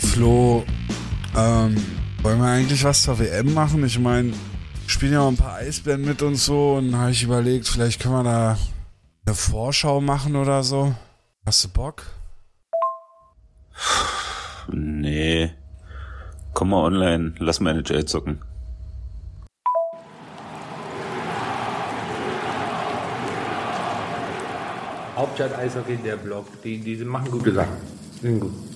Flo, ähm, wollen wir eigentlich was zur WM machen? Ich meine, spielen ja auch ein paar Eisbären mit und so und habe ich überlegt, vielleicht können wir da eine Vorschau machen oder so. Hast du Bock? Nee. Komm mal online, lass mal NHL zocken. Hauptstadt Eishockey, der Blog. Die, die machen gute Sachen. Sind gut.